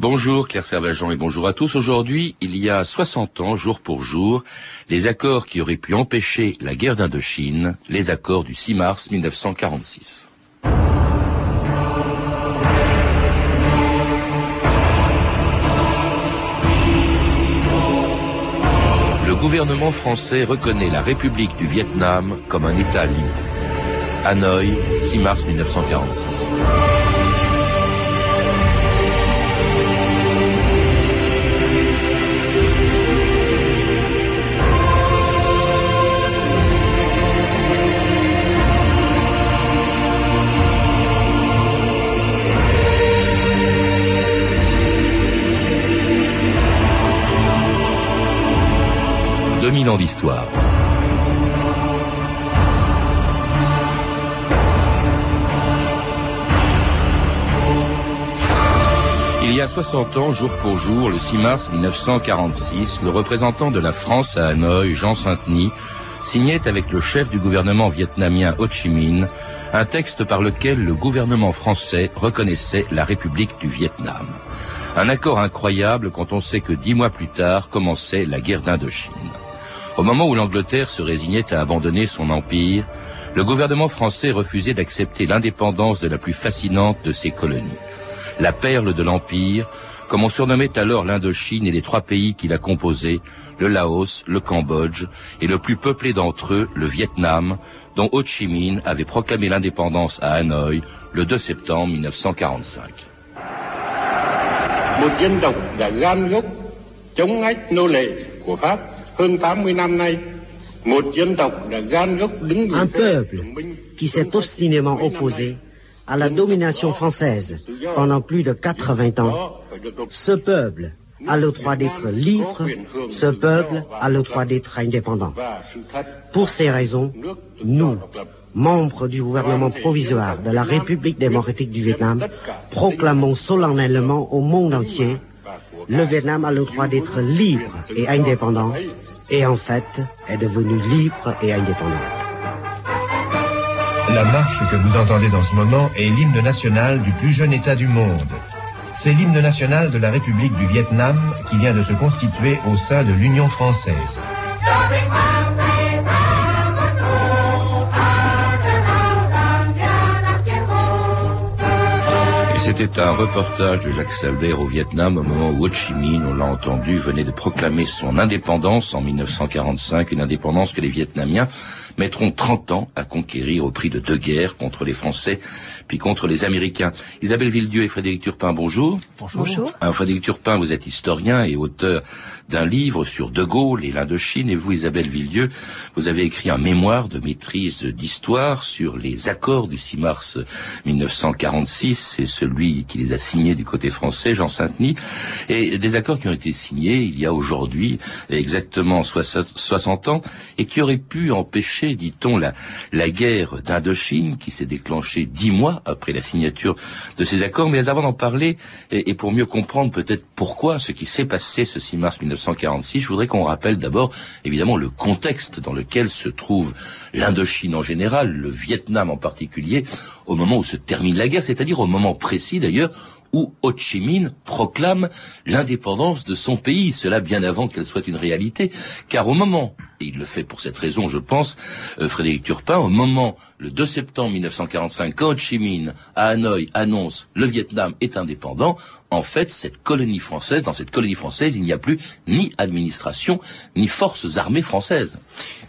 Bonjour Claire Servageant et bonjour à tous. Aujourd'hui, il y a 60 ans, jour pour jour, les accords qui auraient pu empêcher la guerre d'Indochine, les accords du 6 mars 1946. Le gouvernement français reconnaît la République du Vietnam comme un État libre. Hanoï, 6 mars 1946. 2000 ans d'histoire. Il y a 60 ans, jour pour jour, le 6 mars 1946, le représentant de la France à Hanoï, Jean Saint-Denis, signait avec le chef du gouvernement vietnamien Ho Chi Minh un texte par lequel le gouvernement français reconnaissait la République du Vietnam. Un accord incroyable quand on sait que dix mois plus tard commençait la guerre d'Indochine. Au moment où l'Angleterre se résignait à abandonner son empire, le gouvernement français refusait d'accepter l'indépendance de la plus fascinante de ses colonies. La perle de l'empire, comme on surnommait alors l'Indochine et les trois pays qui la composaient, le Laos, le Cambodge, et le plus peuplé d'entre eux, le Vietnam, dont Ho Chi Minh avait proclamé l'indépendance à Hanoï le 2 septembre 1945. Un peuple qui s'est obstinément opposé à la domination française pendant plus de 80 ans, ce peuple a le droit d'être libre, ce peuple a le droit d'être indépendant. Pour ces raisons, nous, membres du gouvernement provisoire de la République démocratique du Vietnam, proclamons solennellement au monde entier le Vietnam a le droit d'être libre et indépendant et en fait est devenu libre et indépendant. La marche que vous entendez en ce moment est l'hymne national du plus jeune État du monde. C'est l'hymne national de la République du Vietnam qui vient de se constituer au sein de l'Union française. C'était un reportage de Jacques Salbert au Vietnam au moment où Ho Chi Minh, on l'a entendu, venait de proclamer son indépendance en 1945, une indépendance que les Vietnamiens mettront 30 ans à conquérir au prix de deux guerres contre les Français puis contre les Américains. Isabelle Villedieu et Frédéric Turpin, bonjour. Bonjour. Alors, Frédéric Turpin, vous êtes historien et auteur d'un livre sur De Gaulle et l'Indochine, et vous, Isabelle Villedieu, vous avez écrit un mémoire de maîtrise d'histoire sur les accords du 6 mars 1946, c'est celui qui les a signés du côté français, Jean Saint-Denis, et des accords qui ont été signés il y a aujourd'hui exactement 60 ans, et qui auraient pu empêcher, dit-on, la, la guerre d'Indochine qui s'est déclenchée dix mois après la signature de ces accords. Mais avant d'en parler, et, pour mieux comprendre peut-être pourquoi ce qui s'est passé ce 6 mars 1946, je voudrais qu'on rappelle d'abord, évidemment, le contexte dans lequel se trouve l'Indochine en général, le Vietnam en particulier, au moment où se termine la guerre, c'est-à-dire au moment précis d'ailleurs où Ho Chi Minh proclame l'indépendance de son pays, cela bien avant qu'elle soit une réalité, car au moment, et il le fait pour cette raison, je pense, euh, Frédéric Turpin, au moment, le 2 septembre 1945, quand Ho Chi Minh, à Hanoï, annonce le Vietnam est indépendant, en fait, cette colonie française, dans cette colonie française, il n'y a plus ni administration, ni forces armées françaises.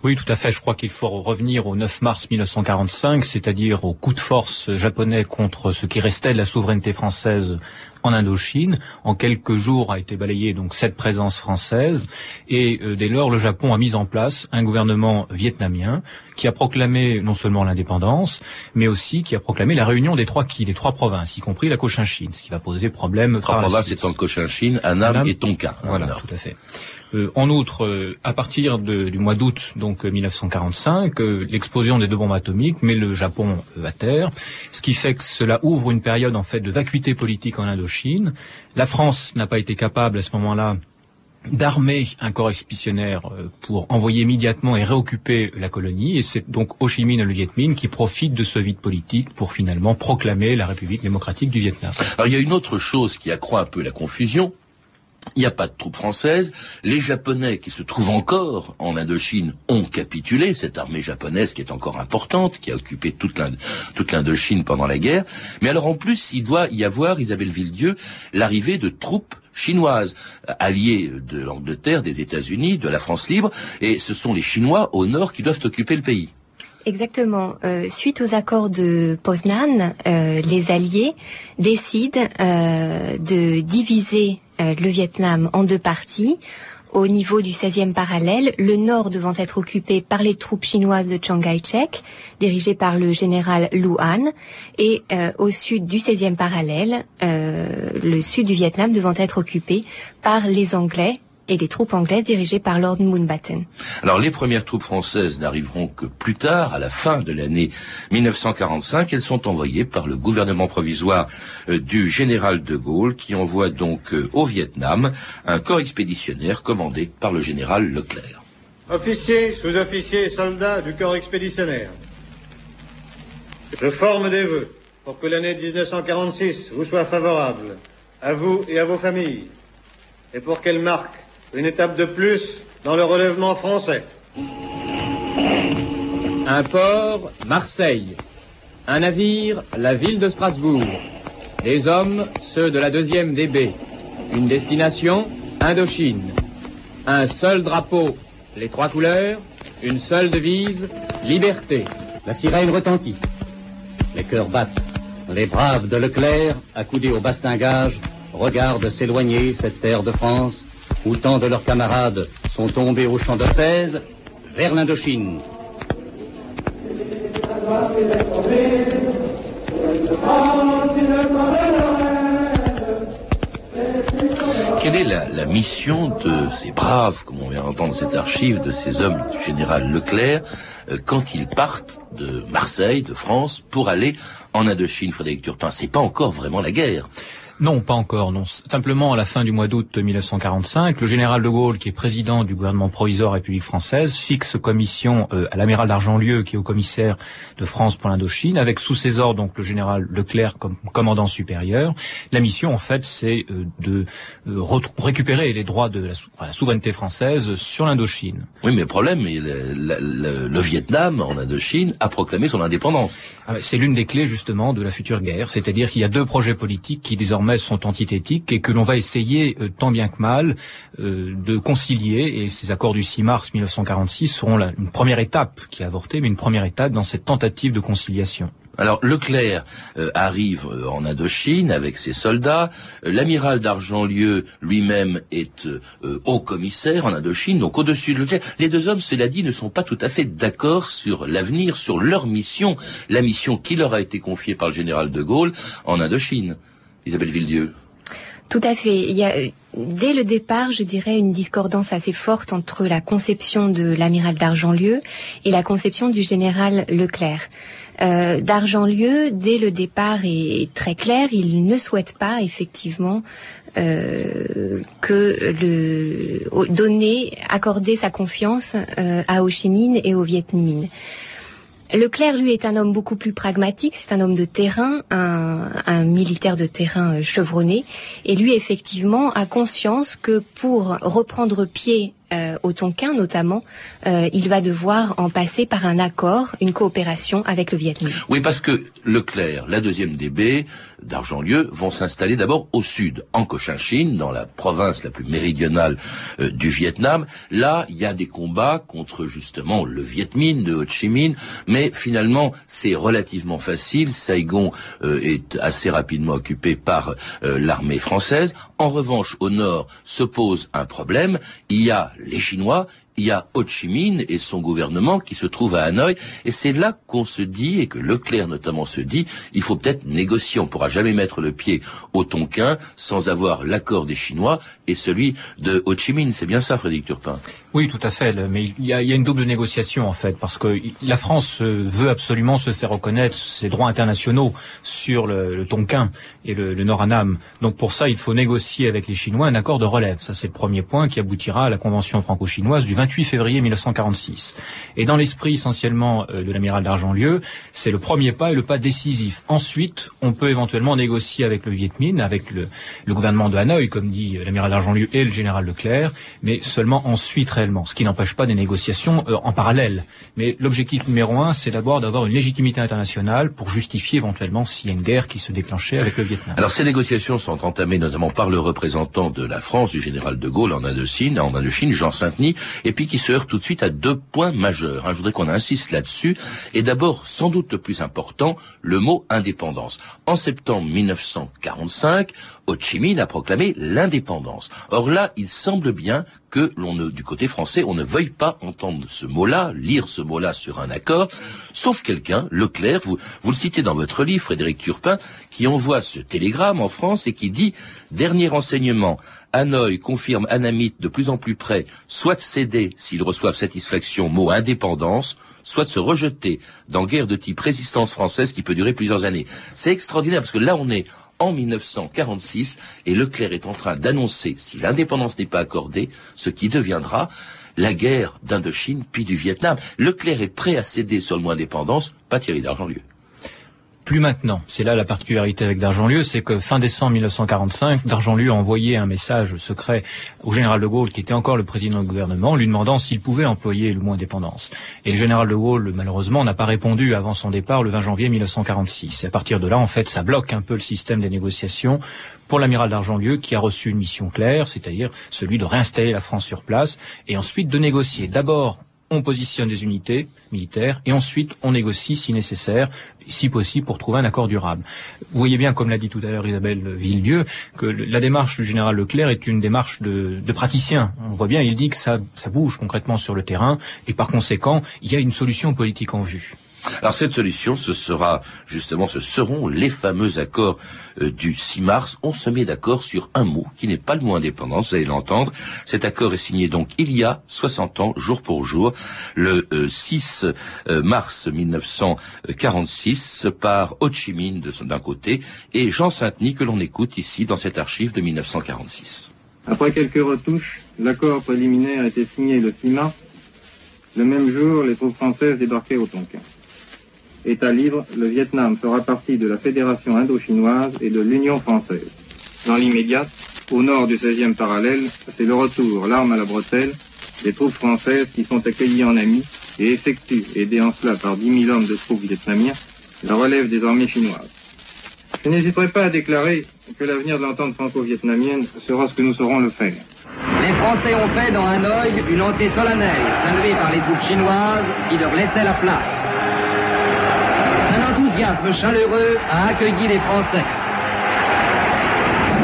Oui, tout à fait. Je crois qu'il faut revenir au 9 mars 1945, c'est-à-dire au coup de force japonais contre ce qui restait de la souveraineté française en Indochine. En quelques jours a été balayée donc cette présence française et euh, dès lors le Japon a mis en place un gouvernement vietnamien qui a proclamé non seulement l'indépendance, mais aussi qui a proclamé la réunion des trois qui, des trois provinces, y compris la Cochinchine, ce qui va poser problème. Trois provinces étant Cochinchine, Annam, et Tonkin. Voilà, tout à fait. Euh, en outre, euh, à partir du mois d'août donc 1945, l'explosion des deux bombes atomiques met le Japon à terre, ce qui fait que cela ouvre une période en fait de vacuité politique en Indochine. La France n'a pas été capable à ce moment-là d'armer un corps expéditionnaire euh, pour envoyer immédiatement et réoccuper la colonie. Et c'est donc Ho Chi Minh et le Viet Minh qui profitent de ce vide politique pour finalement proclamer la République démocratique du Vietnam. Alors il y a une autre chose qui accroît un peu la confusion. Il n'y a pas de troupes françaises. Les Japonais qui se trouvent encore en Indochine ont capitulé. Cette armée japonaise qui est encore importante, qui a occupé toute l'Indochine pendant la guerre. Mais alors en plus, il doit y avoir, Isabelle Villedieu, l'arrivée de troupes chinoises, alliées de l'Angleterre, des États-Unis, de la France libre, et ce sont les Chinois au nord qui doivent occuper le pays. Exactement. Euh, suite aux accords de Poznan, euh, les Alliés décident euh, de diviser le Vietnam en deux parties. Au niveau du 16e parallèle, le nord devant être occupé par les troupes chinoises de Chiang Kai-shek, dirigées par le général Lu Han, et euh, au sud du 16e parallèle, euh, le sud du Vietnam devant être occupé par les Anglais et les troupes anglaises dirigées par Lord Mountbatten. Alors les premières troupes françaises n'arriveront que plus tard, à la fin de l'année 1945. Elles sont envoyées par le gouvernement provisoire euh, du général de Gaulle, qui envoie donc euh, au Vietnam un corps expéditionnaire commandé par le général Leclerc. Officiers, sous-officiers et soldats du corps expéditionnaire, je forme des vœux pour que l'année 1946 vous soit favorable, à vous et à vos familles, et pour qu'elle marque une étape de plus dans le relèvement français. Un port, Marseille. Un navire, la ville de Strasbourg. Des hommes, ceux de la deuxième DB. Une destination, Indochine. Un seul drapeau, les trois couleurs. Une seule devise, liberté. La sirène retentit. Les cœurs battent. Les braves de Leclerc, accoudés au bastingage, regardent s'éloigner cette terre de France où tant de leurs camarades sont tombés au champ 16 vers l'Indochine. Quelle est la, mission de ces braves, comme on vient d'entendre cette archive, de ces hommes du général Leclerc, euh, quand ils partent de Marseille, de France, pour aller en Indochine, Frédéric Turpin? C'est pas encore vraiment la guerre. Non, pas encore. Non, simplement à la fin du mois d'août 1945, le général de Gaulle, qui est président du gouvernement provisoire République française, fixe commission euh, à l'amiral d'Argentlieu, qui est au commissaire de France pour l'Indochine, avec sous ses ordres donc le général Leclerc comme commandant supérieur. La mission, en fait, c'est euh, de euh, récupérer les droits de la, souveraineté française sur l'Indochine. Oui, mais le problème, le, le, Vietnam en Indochine a proclamé son indépendance. Ah c'est l'une des clés justement de la future guerre, c'est-à-dire qu'il y a deux projets politiques qui désormais sont antithétiques et que l'on va essayer, euh, tant bien que mal, euh, de concilier. Et ces accords du 6 mars 1946 seront une première étape qui a avorté, mais une première étape dans cette tentative de conciliation. Alors Leclerc euh, arrive en Indochine avec ses soldats. L'amiral d'Argentlieu lui-même est haut commissaire en Indochine, donc au-dessus de Leclerc. Les deux hommes, cela dit, ne sont pas tout à fait d'accord sur l'avenir, sur leur mission, la mission qui leur a été confiée par le général de Gaulle en Indochine. Isabelle Villedieu. Tout à fait. Il y a, dès le départ, je dirais, une discordance assez forte entre la conception de l'amiral d'Argentlieu et la conception du général Leclerc. Euh, D'Argentlieu, dès le départ, est très clair. Il ne souhaite pas, effectivement, euh, que le donner, accorder sa confiance euh, à Ho Chi Minh et au Viet Minh. Leclerc, lui, est un homme beaucoup plus pragmatique. C'est un homme de terrain, un, militaire de terrain euh, chevronné. Et lui, effectivement, a conscience que pour reprendre pied euh, au Tonkin notamment, euh, il va devoir en passer par un accord, une coopération avec le Vietnam. Oui, parce que Leclerc, la deuxième DB d'Argentlieu, vont s'installer d'abord au sud, en Cochinchine, dans la province la plus méridionale euh, du Vietnam. Là, il y a des combats contre justement le Viet Minh de Ho Chi Minh, mais finalement, c'est relativement facile. Saigon est assez rapidement occupé par l'armée française. En revanche, au nord se pose un problème. Il y a les Chinois, il y a Ho Chi Minh et son gouvernement qui se trouve à Hanoï, et c'est là qu'on se dit, et que Leclerc notamment se dit, il faut peut-être négocier, on pourra jamais mettre le pied au Tonkin sans avoir l'accord des Chinois et celui de Ho Chi Minh. C'est bien ça, Frédéric Turpin Oui, tout à fait, mais il y, a, une double négociation en fait, parce que la France euh, veut absolument se faire reconnaître ses droits internationaux sur le, Tonkin et le, le Nord Annam. Donc pour ça, il faut négocier avec les Chinois un accord de relève. Ça, c'est le premier point qui aboutira à la convention franco-chinoise du 28 février 1946. Et dans l'esprit essentiellement euh, de l'amiral d'Argentlieu, c'est le premier pas et le pas décisif. Ensuite, on peut éventuellement négocier avec le Viet Minh, avec le, le gouvernement de Hanoï, comme dit euh, l'amiral d'Argentlieu et le général Leclerc, mais seulement ensuite réellement, ce qui n'empêche pas des négociations euh, en parallèle. Mais l'objectif numéro un, c'est d'abord d'avoir une légitimité internationale pour justifier éventuellement s'il y a une guerre qui se déclenchait avec le Vietnam. Alors ces négociations sont entamées notamment par le représentant de la France, du général de Gaulle en Indochine, en Indochine, Jean Saint-Denis, et puis qui se heurte tout de suite à deux points majeurs. Hein. Je voudrais qu'on insiste là-dessus. Et d'abord, sans doute le plus important, le mot indépendance. En septembre 1945, Ho a proclamé l'indépendance. Or là, il semble bien que l'on ne, du côté français, on ne veuille pas entendre ce mot-là, lire ce mot-là sur un accord, sauf quelqu'un, Leclerc, vous, le citez dans votre livre, Frédéric Turpin, qui envoie ce télégramme en France et qui dit, dernier renseignement, Hanoï confirme Anamite de plus en plus près, soit de céder s'ils reçoivent satisfaction, mot indépendance, soit de se rejeter dans guerre de type résistance française qui peut durer plusieurs années. C'est extraordinaire parce que là on est en 1946 et Leclerc est en train d'annoncer, si l'indépendance n'est pas accordée, ce qui deviendra la guerre d'Indochine puis du Vietnam. Leclerc est prêt à céder sur le mot indépendance, pas Thierry d'Argentlieu plus maintenant. C'est là la particularité avec D'Argentlieu, c'est que fin décembre 1945, D'Argentlieu a envoyé un message secret au général de Gaulle, qui était encore le président du gouvernement, lui demandant s'il pouvait employer le mot indépendance. Et le général de Gaulle, malheureusement, n'a pas répondu avant son départ le 20 janvier 1946. Et à partir de là, en fait, ça bloque un peu le système des négociations pour l'amiral d'Argentlieu, qui a reçu une mission claire, c'est-à-dire celui de réinstaller la France sur place, et ensuite de négocier d'abord on positionne des unités militaires et ensuite on négocie si nécessaire, si possible, pour trouver un accord durable. Vous voyez bien, comme l'a dit tout à l'heure Isabelle Villedieu, que la démarche du général Leclerc est une démarche de, praticien. On voit bien, il dit que ça bouge concrètement sur le terrain et par conséquent, il y a une solution politique en vue. Alors cette solution, ce sera justement, ce seront les fameux accords euh, du 6 mars. On se met d'accord sur un mot qui n'est pas le mot indépendant, vous allez l'entendre. Cet accord est signé donc il y a 60 ans, jour pour jour, le 6 euh, euh, mars 1946, par Ho Chi Minh d'un côté et Jean Saint-Denis que l'on écoute ici dans cette archive de 1946. Après quelques retouches, l'accord préliminaire a été signé le 6 mars. Le même jour, les troupes françaises débarquaient au Tonkin. État libre, le Vietnam fera partie de la Fédération indo-chinoise et de l'Union française. Dans l'immédiat, au nord du 16e parallèle, c'est le retour, l'arme à la bretelle, des troupes françaises qui sont accueillies en amis et effectuent, aidés en cela par 10 000 hommes de troupes vietnamiens, la relève des armées chinoises. Je n'hésiterai pas à déclarer que l'avenir de l'entente franco-vietnamienne sera ce que nous saurons le faire. Les Français ont fait dans Hanoï une entrée solennelle, saluée par les troupes chinoises qui leur laissaient la place chaleureux a accueilli les Français.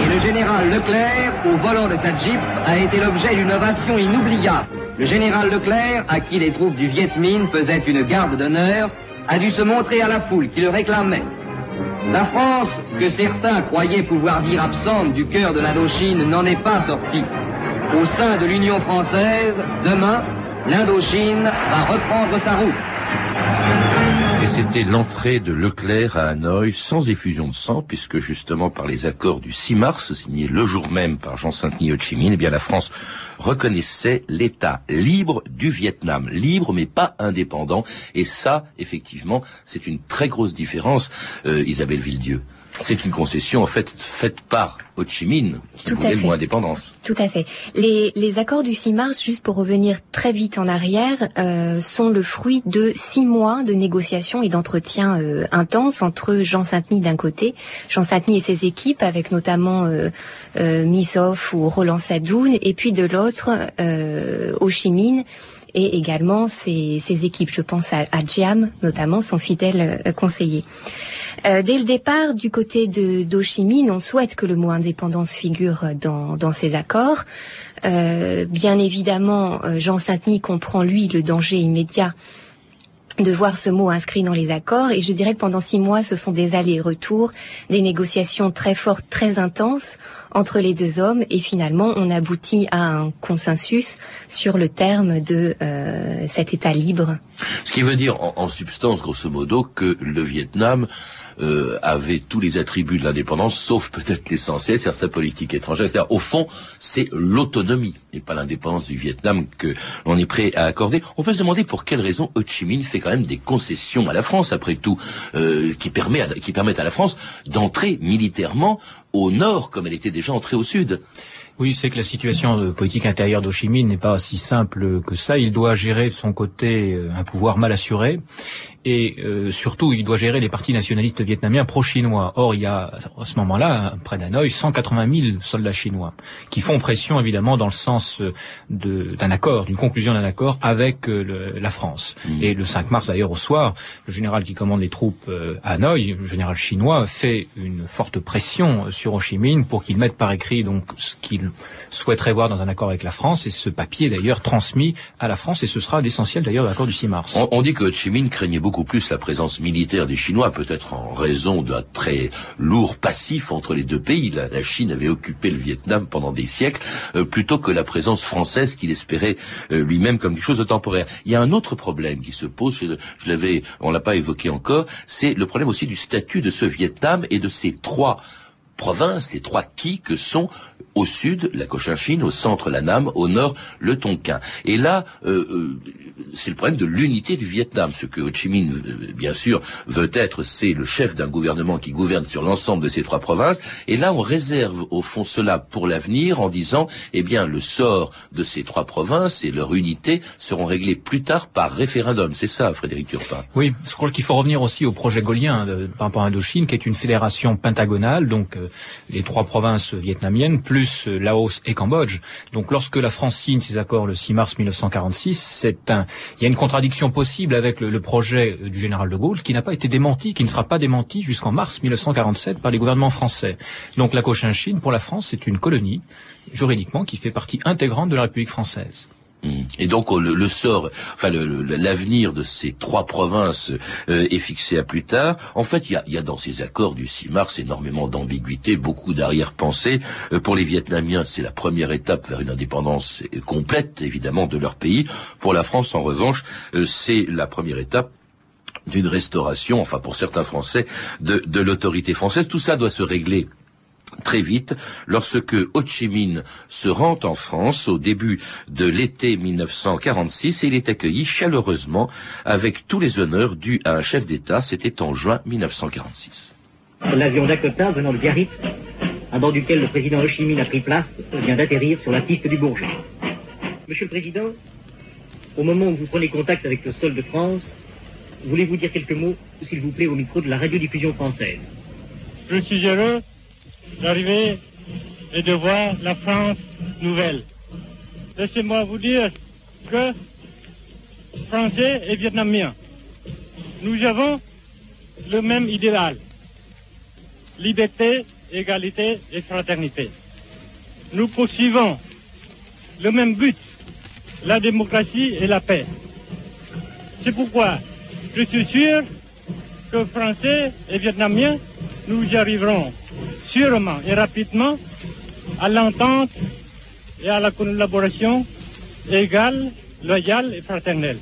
Et le général Leclerc, au volant de sa Jeep, a été l'objet d'une ovation inoubliable. Le général Leclerc, à qui les troupes du Viet Minh faisaient une garde d'honneur, a dû se montrer à la foule qui le réclamait. La France, que certains croyaient pouvoir dire absente du cœur de l'Indochine, n'en est pas sortie. Au sein de l'Union française, demain, l'Indochine va reprendre sa route. C'était l'entrée de Leclerc à Hanoï sans effusion de sang, puisque justement par les accords du 6 mars, signés le jour même par Jean Saint-Denis Ho Chi eh bien la France reconnaissait l'État libre du Vietnam, libre mais pas indépendant. Et ça, effectivement, c'est une très grosse différence, euh, Isabelle Villedieu. C'est une concession en fait faite par Ho Chi Minh qui voulait le mot indépendance. Tout à fait. Les, les, accords du 6 mars, juste pour revenir très vite en arrière, euh, sont le fruit de six mois de négociations et d'entretiens euh, intenses entre Jean Saint-Denis d'un côté, Jean Saint-Denis et ses équipes, avec notamment euh, euh ou Roland Sadoun, et puis de l'autre, euh, Ho Chi Minh et également ses, équipes. Je pense à, à notamment son fidèle conseiller. dès le départ, du côté de on souhaite que le mot indépendance figure dans, dans ces accords. bien évidemment, Jean Saint-Denis comprend, lui, le danger immédiat de voir ce mot inscrit dans les accords. Et je dirais que pendant six mois, ce sont des allers-retours, des négociations très fortes, très intenses entre les deux hommes. Et finalement, on aboutit à un consensus sur le terme de euh, cet État libre. Ce qui veut dire, en substance, grosso modo, que le Vietnam euh, avait tous les attributs de l'indépendance, sauf peut-être l'essentiel, c'est sa politique étrangère. C'est-à-dire, au fond, c'est l'autonomie et pas l'indépendance du Vietnam que l'on est prêt à accorder. On peut se demander pour quelle raison Ho Chi Minh fait quand même des concessions à la France, après tout, euh, qui, permet qui permettent à la France d'entrer militairement au nord, comme elle était déjà entrée au sud. Oui, c'est que la situation politique intérieure d'Ho n'est pas si simple que ça. Il doit gérer de son côté euh, un pouvoir mal assuré et euh, surtout il doit gérer les partis nationalistes vietnamiens pro-chinois. Or il y a à ce moment-là, près d'Hanoï, 180 000 soldats chinois qui font pression évidemment dans le sens euh, d'un accord, d'une conclusion d'un accord avec euh, la France. Mmh. Et le 5 mars d'ailleurs au soir, le général qui commande les troupes à Hanoï, le général chinois, fait une forte pression sur Ho Chi Minh pour qu'il mette par écrit donc ce qu'il souhaiterait voir dans un accord avec la France. Et ce papier d'ailleurs transmis à la France et ce sera l'essentiel d'ailleurs de l'accord du 6 mars. On, on dit que Ho Chi Minh craignait beaucoup plus la présence militaire des Chinois, peut-être en raison d'un très lourd passif entre les deux pays. La, Chine avait occupé le Vietnam pendant des siècles, euh, plutôt que la présence française qu'il espérait euh, lui-même comme quelque chose de temporaire. Il y a un autre problème qui se pose, je, je l'avais, on l'a pas évoqué encore, c'est le problème aussi du statut de ce Vietnam et de ces trois provinces, les trois qui que sont au sud la Cochinchine, au centre la Nam, au nord le Tonkin. Et là, euh, euh, c'est le problème de l'unité du Vietnam. Ce que Ho Chi Minh, euh, bien sûr, veut être, c'est le chef d'un gouvernement qui gouverne sur l'ensemble de ces trois provinces. Et là, on réserve au fond cela pour l'avenir en disant, eh bien, le sort de ces trois provinces et leur unité seront réglés plus tard par référendum. C'est ça, Frédéric Turpin. Oui, je crois qu'il faut revenir aussi au projet gaulien de, par rapport à Indochine, qui est une fédération pentagonale, donc les trois provinces vietnamiennes, plus Laos et Cambodge. Donc lorsque la France signe ces accords le 6 mars 1946, c'est un, il y a une contradiction possible avec le, projet du général de Gaulle qui n'a pas été démenti, qui ne sera pas démenti jusqu'en mars 1947 par les gouvernements français. Donc la Cochinchine, pour la France, c'est une colonie juridiquement qui fait partie intégrante de la République française. Mm. Et donc le, sort, enfin l'avenir de ces trois provinces euh, est fixé à plus tard. En fait, il y a, dans ces accords du 6 mars énormément d'ambiguïté, beaucoup d'arrière-pensée. Euh, pour les Vietnamiens, c'est la première étape vers une indépendance complète, évidemment, de leur pays. Pour la France, en revanche, euh, c'est la première étape d'une restauration, enfin pour certains Français, de, de l'autorité française. Tout ça doit se régler très vite lorsque Ho Chi Minh se rend en France au début de l'été 1946 et il est accueilli chaleureusement avec tous les honneurs dus à un chef d'État. C'était en juin 1946. L'avion Dakota venant de Biarritz, à bord duquel le président Ho Chi Minh a pris place, vient d'atterrir sur la piste du Bourget. Monsieur le Président, au moment où vous prenez contact avec le sol de France, voulez-vous dire quelques mots, s'il vous plaît, au micro de la radiodiffusion française? Je suis heureux d'arriver et de voir la France nouvelle. Laissez-moi vous dire que Français et Vietnamiens, nous avons le même idéal. Liberté, égalité et fraternité. Nous poursuivons le même but, la démocratie et la paix. C'est pourquoi je suis sûr que Français et Vietnamiens, nous arriverons sûrement et rapidement à l'entente et à la collaboration égale, loyale et fraternelle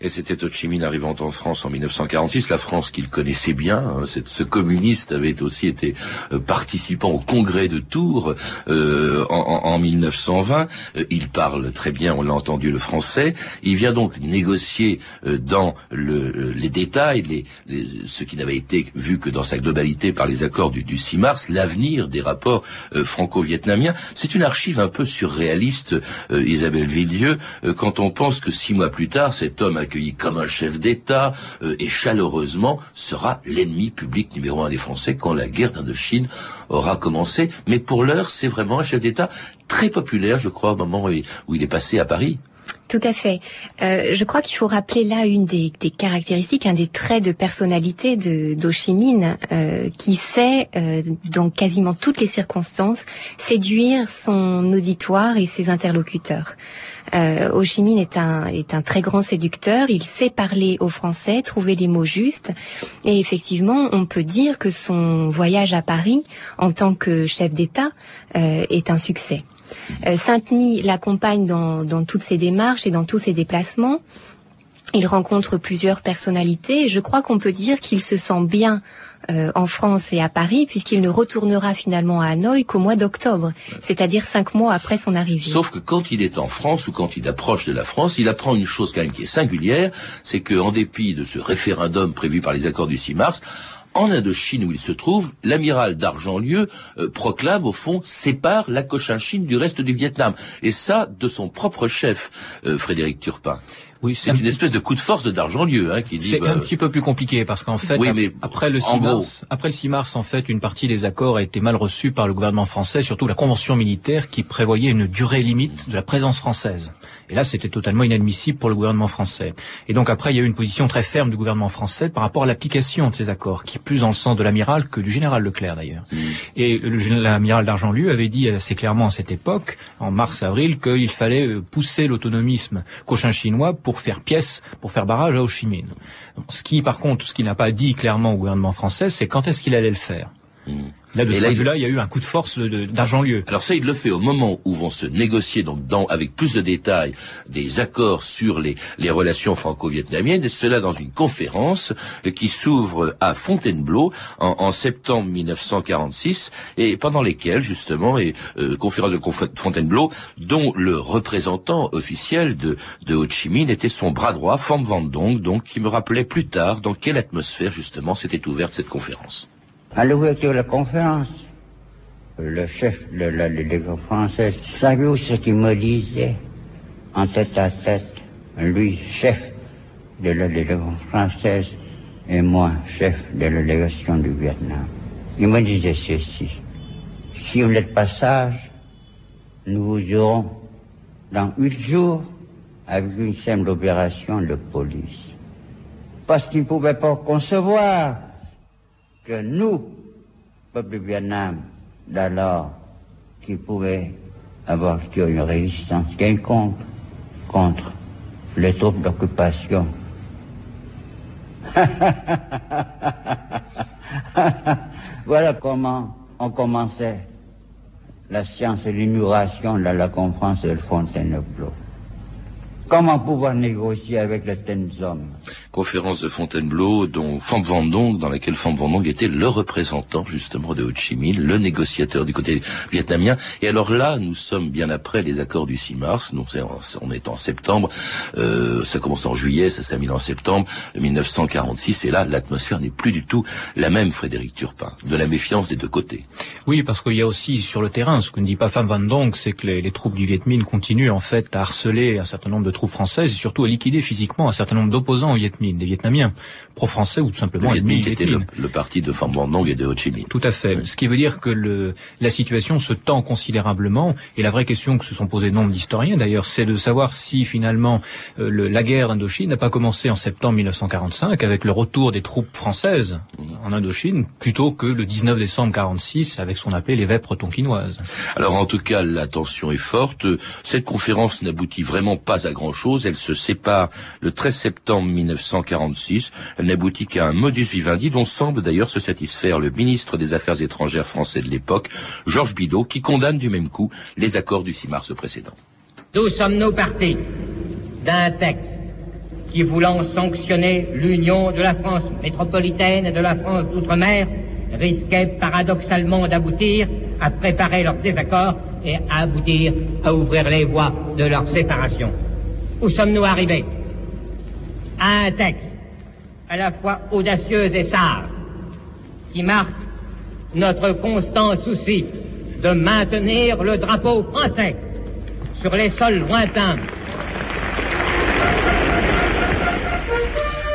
et c'était Ho Chi Minh arrivant en France en 1946, la France qu'il connaissait bien. Hein, ce communiste avait aussi été euh, participant au congrès de Tours euh, en, en, 1920. Euh, il parle très bien, on l'a entendu, le français. Il vient donc négocier euh, dans le, les détails, les, les, ce qui n'avait été vu que dans sa globalité par les accords du, du 6 mars, l'avenir des rapports franco-vietnamiens. C'est une archive un peu surréaliste, Isabelle Villieu, quand on pense que six mois plus tard, cet homme a accueilli comme un chef d'État euh, et chaleureusement sera l'ennemi public numéro un des Français quand la guerre d'Indochine aura commencé. Mais pour l'heure, c'est vraiment un chef d'État très populaire, je crois, au moment où il est passé à Paris. Tout à fait. Euh, je crois qu'il faut rappeler là une des, caractéristiques, un des traits de personnalité de euh, qui sait, euh, dans quasiment toutes les circonstances, séduire son auditoire et ses interlocuteurs. Euh, est un, est un très grand séducteur, il sait parler aux Français, trouver les mots justes, et effectivement, on peut dire que son voyage à Paris, en tant que chef d'État, est un succès. Euh, Saint-Denis l'accompagne dans, toutes ses démarches et dans tous ses déplacements. Il rencontre plusieurs personnalités je crois qu'on peut dire qu'il se sent bien euh, en France et à Paris puisqu'il ne retournera finalement à Hanoï qu'au mois d'octobre, c'est-à-dire cinq mois après son arrivée. Sauf que quand il est en France ou quand il approche de la France, il apprend une chose quand même qui est singulière, c'est qu'en dépit de ce référendum prévu par les accords du 6 mars, en Indochine où il se trouve, l'amiral d'Argentlieu euh, proclame au fond sépare la Cochinchine du reste du Vietnam. Et ça de son propre chef, euh, Frédéric Turpin. Oui, c'est une espèce de coup de force de d'Argentlieu hein, qui dit. C'est un bah, petit peu plus compliqué parce qu'en fait, après le 6 mars, après le 6 mars, en fait, une partie des accords a été mal reçue par le gouvernement français, surtout la convention militaire qui prévoyait une durée limite de la présence française. Et là, c'était totalement inadmissible pour le gouvernement français. Et donc après, il y a eu une position très ferme du gouvernement français par rapport à l'application de ces accords, qui est plus dans le sens de l'amiral que du général Leclerc d'ailleurs. Mm. Et l'amiral d'Argentlieu avait dit assez clairement à cette époque, en mars-avril, qu'il fallait pousser l'autonomisme cochin chinois pour faire pièce, pour faire barrage à Ho Chi Minh. Ce qui, par contre, ce qu'il n'a pas dit clairement au gouvernement français, c'est quand est-ce qu'il allait le faire. Mm. Là, de ce point là il y a eu un coup de force d'Argent-Lieu. Alors ça, il le fait au moment où vont se négocier, donc dans, avec plus de détails, des accords sur les, les relations franco-vietnamiennes, et cela dans une conférence qui s'ouvre à Fontainebleau en, en, septembre 1946, et pendant lesquelles, justement, et euh, conférence de Fontainebleau, dont le représentant officiel de, de Ho Chi Minh était son bras droit, Pham Van Dong, donc qui me rappelait plus tard dans quelle atmosphère, justement, s'était ouverte cette conférence. À l'ouverture de la conférence, le chef de la délégation française, savez-vous ce qu'il me disait en tête à tête Lui, chef de la délégation française, et moi, chef de la délégation du Vietnam. Il me disait ceci. Si vous êtes passage, nous vous aurons dans huit jours avec une simple opération de police. Parce qu'il ne pouvait pas concevoir que nous, peuple du Vietnam d'alors, qui pouvait avoir une résistance quelconque contre les troupes d'occupation. voilà comment on commençait la science et l'inauguration de la conférence de Fontainebleau. Comment pouvoir négocier avec les tels hommes? Conférence de Fontainebleau, dont Pham Van Dong, dans laquelle Pham Van Dong était le représentant justement de Ho Chi Minh, le négociateur du côté vietnamien. Et alors là, nous sommes bien après les accords du 6 mars. Nous, on est en septembre. Euh, ça commence en juillet, ça s'est mis en septembre 1946. Et là, l'atmosphère n'est plus du tout la même, Frédéric Turpin. De la méfiance des deux côtés. Oui, parce qu'il y a aussi sur le terrain, ce que ne dit pas Pham Van Dong, c'est que les, les, troupes du Viet Minh continuent en fait à harceler un certain nombre de troupes françaises et surtout à liquider physiquement un certain nombre d'opposants au Viet Minh, des Vietnamiens, pro-français ou tout simplement le Viet Minh était le, parti de Pham Van Dong et de Ho Chi Minh. Tout à fait. Ce qui veut dire que le, la situation se tend considérablement et la vraie question que se sont posées nombre d'historiens d'ailleurs, c'est de savoir si finalement euh, le, la guerre d'Indochine n'a pas commencé en septembre 1945 avec le retour des troupes françaises en Indochine plutôt que le 19 décembre 46 avec ce qu'on appelait les vêpres tonquinoises. Alors en tout cas, la tension est forte. Cette conférence n'aboutit vraiment pas à grand-chose. Elle se sépare le 13 septembre 1946. Elle n'aboutit qu'à un modus vivendi dont semble d'ailleurs se satisfaire le ministre des Affaires étrangères français de l'époque, Georges Bidault, qui condamne du même coup les accords du 6 mars précédent. Nous sommes-nous partis d'un texte qui, voulant sanctionner l'union de la France métropolitaine et de la France d'outre-mer, risquait paradoxalement d'aboutir à préparer leur désaccord et à aboutir à ouvrir les voies de leur séparation. Où sommes-nous arrivés? À un texte à la fois audacieux et sage qui marque notre constant souci de maintenir le drapeau français sur les sols lointains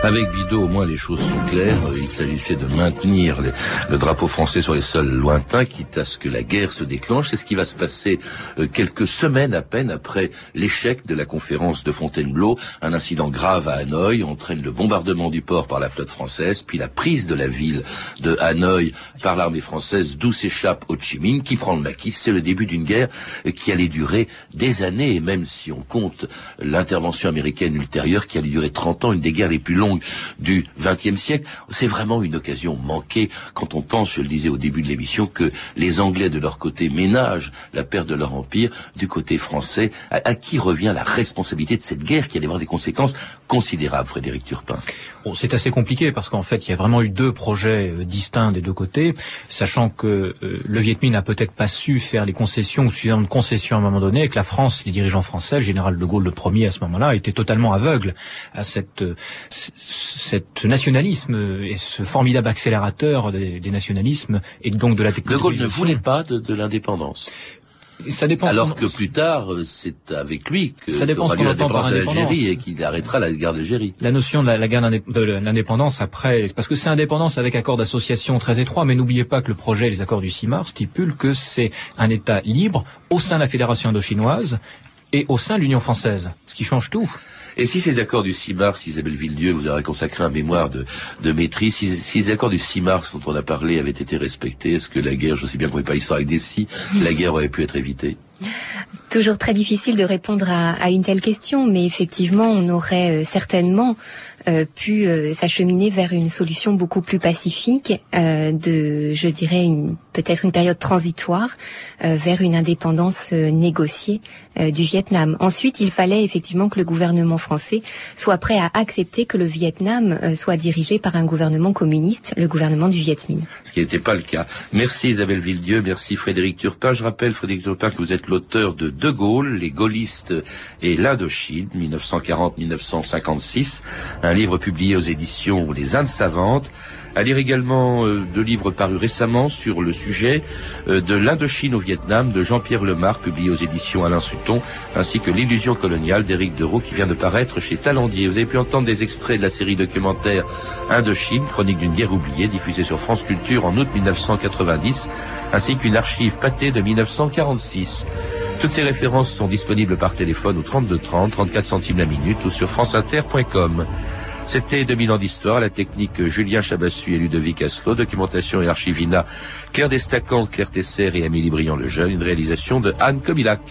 Avec Bidot, au moins les choses sont claires. Il s'agissait de maintenir le drapeau français sur les sols lointains, quitte à ce que la guerre se déclenche. C'est ce qui va se passer euh, quelques semaines à peine après l'échec de la conférence de Fontainebleau. Un incident grave à Hanoï entraîne le bombardement du port par la flotte française, puis la prise de la ville de Hanoï par l'armée française, d'où s'échappe Ho Chi Minh, qui prend le maquis. C'est le début d'une guerre qui allait durer des années, et même si on compte l'intervention américaine ultérieure qui allait durer 30 ans, une des guerres les plus longues du XXe siècle. C'est vraiment une occasion manquée quand on pense, je le disais au début de l'émission, que les Anglais de leur côté ménagent la perte de leur empire. Du côté français, à, qui revient la responsabilité de cette guerre qui allait avoir des conséquences considérables, Frédéric Turpin? Bon, c'est assez compliqué parce qu'en fait, il y a vraiment eu deux projets euh, distincts des deux côtés, sachant que euh, le Viet Minh n'a peut-être pas su faire les concessions ou suffisamment de concessions à un moment donné, et que la France, les dirigeants français, le général de Gaulle le premier à ce moment-là, étaient totalement aveugles à cette, cette nationalisme et ce formidable accélérateur des, nationalismes et donc de la technologie. De Gaulle ne voulait pas de l'indépendance. Ça dépend. Alors que plus tard, c'est avec lui que ça dépend ce qu'on entend par indépendance et qu'il arrêtera la guerre d'Algérie. La notion de la, guerre de l'indépendance après, parce que c'est indépendance avec accord d'association très étroit, mais n'oubliez pas que le projet, les accords du 6 mars, stipulent que c'est un État libre au sein de la fédération indochinoise et au sein de l'Union française, ce qui change tout. Et si ces accords du 6 mars, Isabelle Villedieu, vous aurez consacré un mémoire de, de maîtrise, si, si, ces accords du 6 mars dont on a parlé avaient été respectés, est-ce que la guerre, je sais bien qu'on n'est pas histoire avec des si, la guerre aurait pu être évitée? Toujours très difficile de répondre à, à, une telle question, mais effectivement, on aurait euh, certainement pu euh, s'acheminer vers une solution beaucoup plus pacifique, euh, de, je dirais, une, peut-être une période transitoire vers une indépendance négociée du Vietnam. Ensuite, il fallait effectivement que le gouvernement français soit prêt à accepter que le Vietnam soit dirigé par un gouvernement communiste, le gouvernement du Viet Minh. Ce qui n'était pas le cas. Merci Isabelle Villedieu, merci Frédéric Turpin. Je rappelle, Frédéric Turpin, que vous êtes l'auteur de De Gaulle, les gaullistes et l'Indochine, 1940-1956, un livre publié aux éditions Les Indes Savantes. À lire également euh, deux livres parus récemment sur le sujet euh, de l'Indochine au Vietnam de Jean-Pierre Lemar, publié aux éditions Alain Sutton, ainsi que L'illusion coloniale d'Éric Deroux qui vient de paraître chez Talendier. Vous avez pu entendre des extraits de la série documentaire Indochine, chronique d'une guerre oubliée, diffusée sur France Culture en août 1990, ainsi qu'une archive pâtée de 1946. Toutes ces références sont disponibles par téléphone au 32 30, 34 centimes la minute ou sur franceinter.com. C'était 2000 ans d'histoire, la technique Julien Chabassu et Ludovic Aslo, documentation et archivina Claire Destacan, Claire Tesser et Amélie Briand le Jeune, une réalisation de Anne Comilac.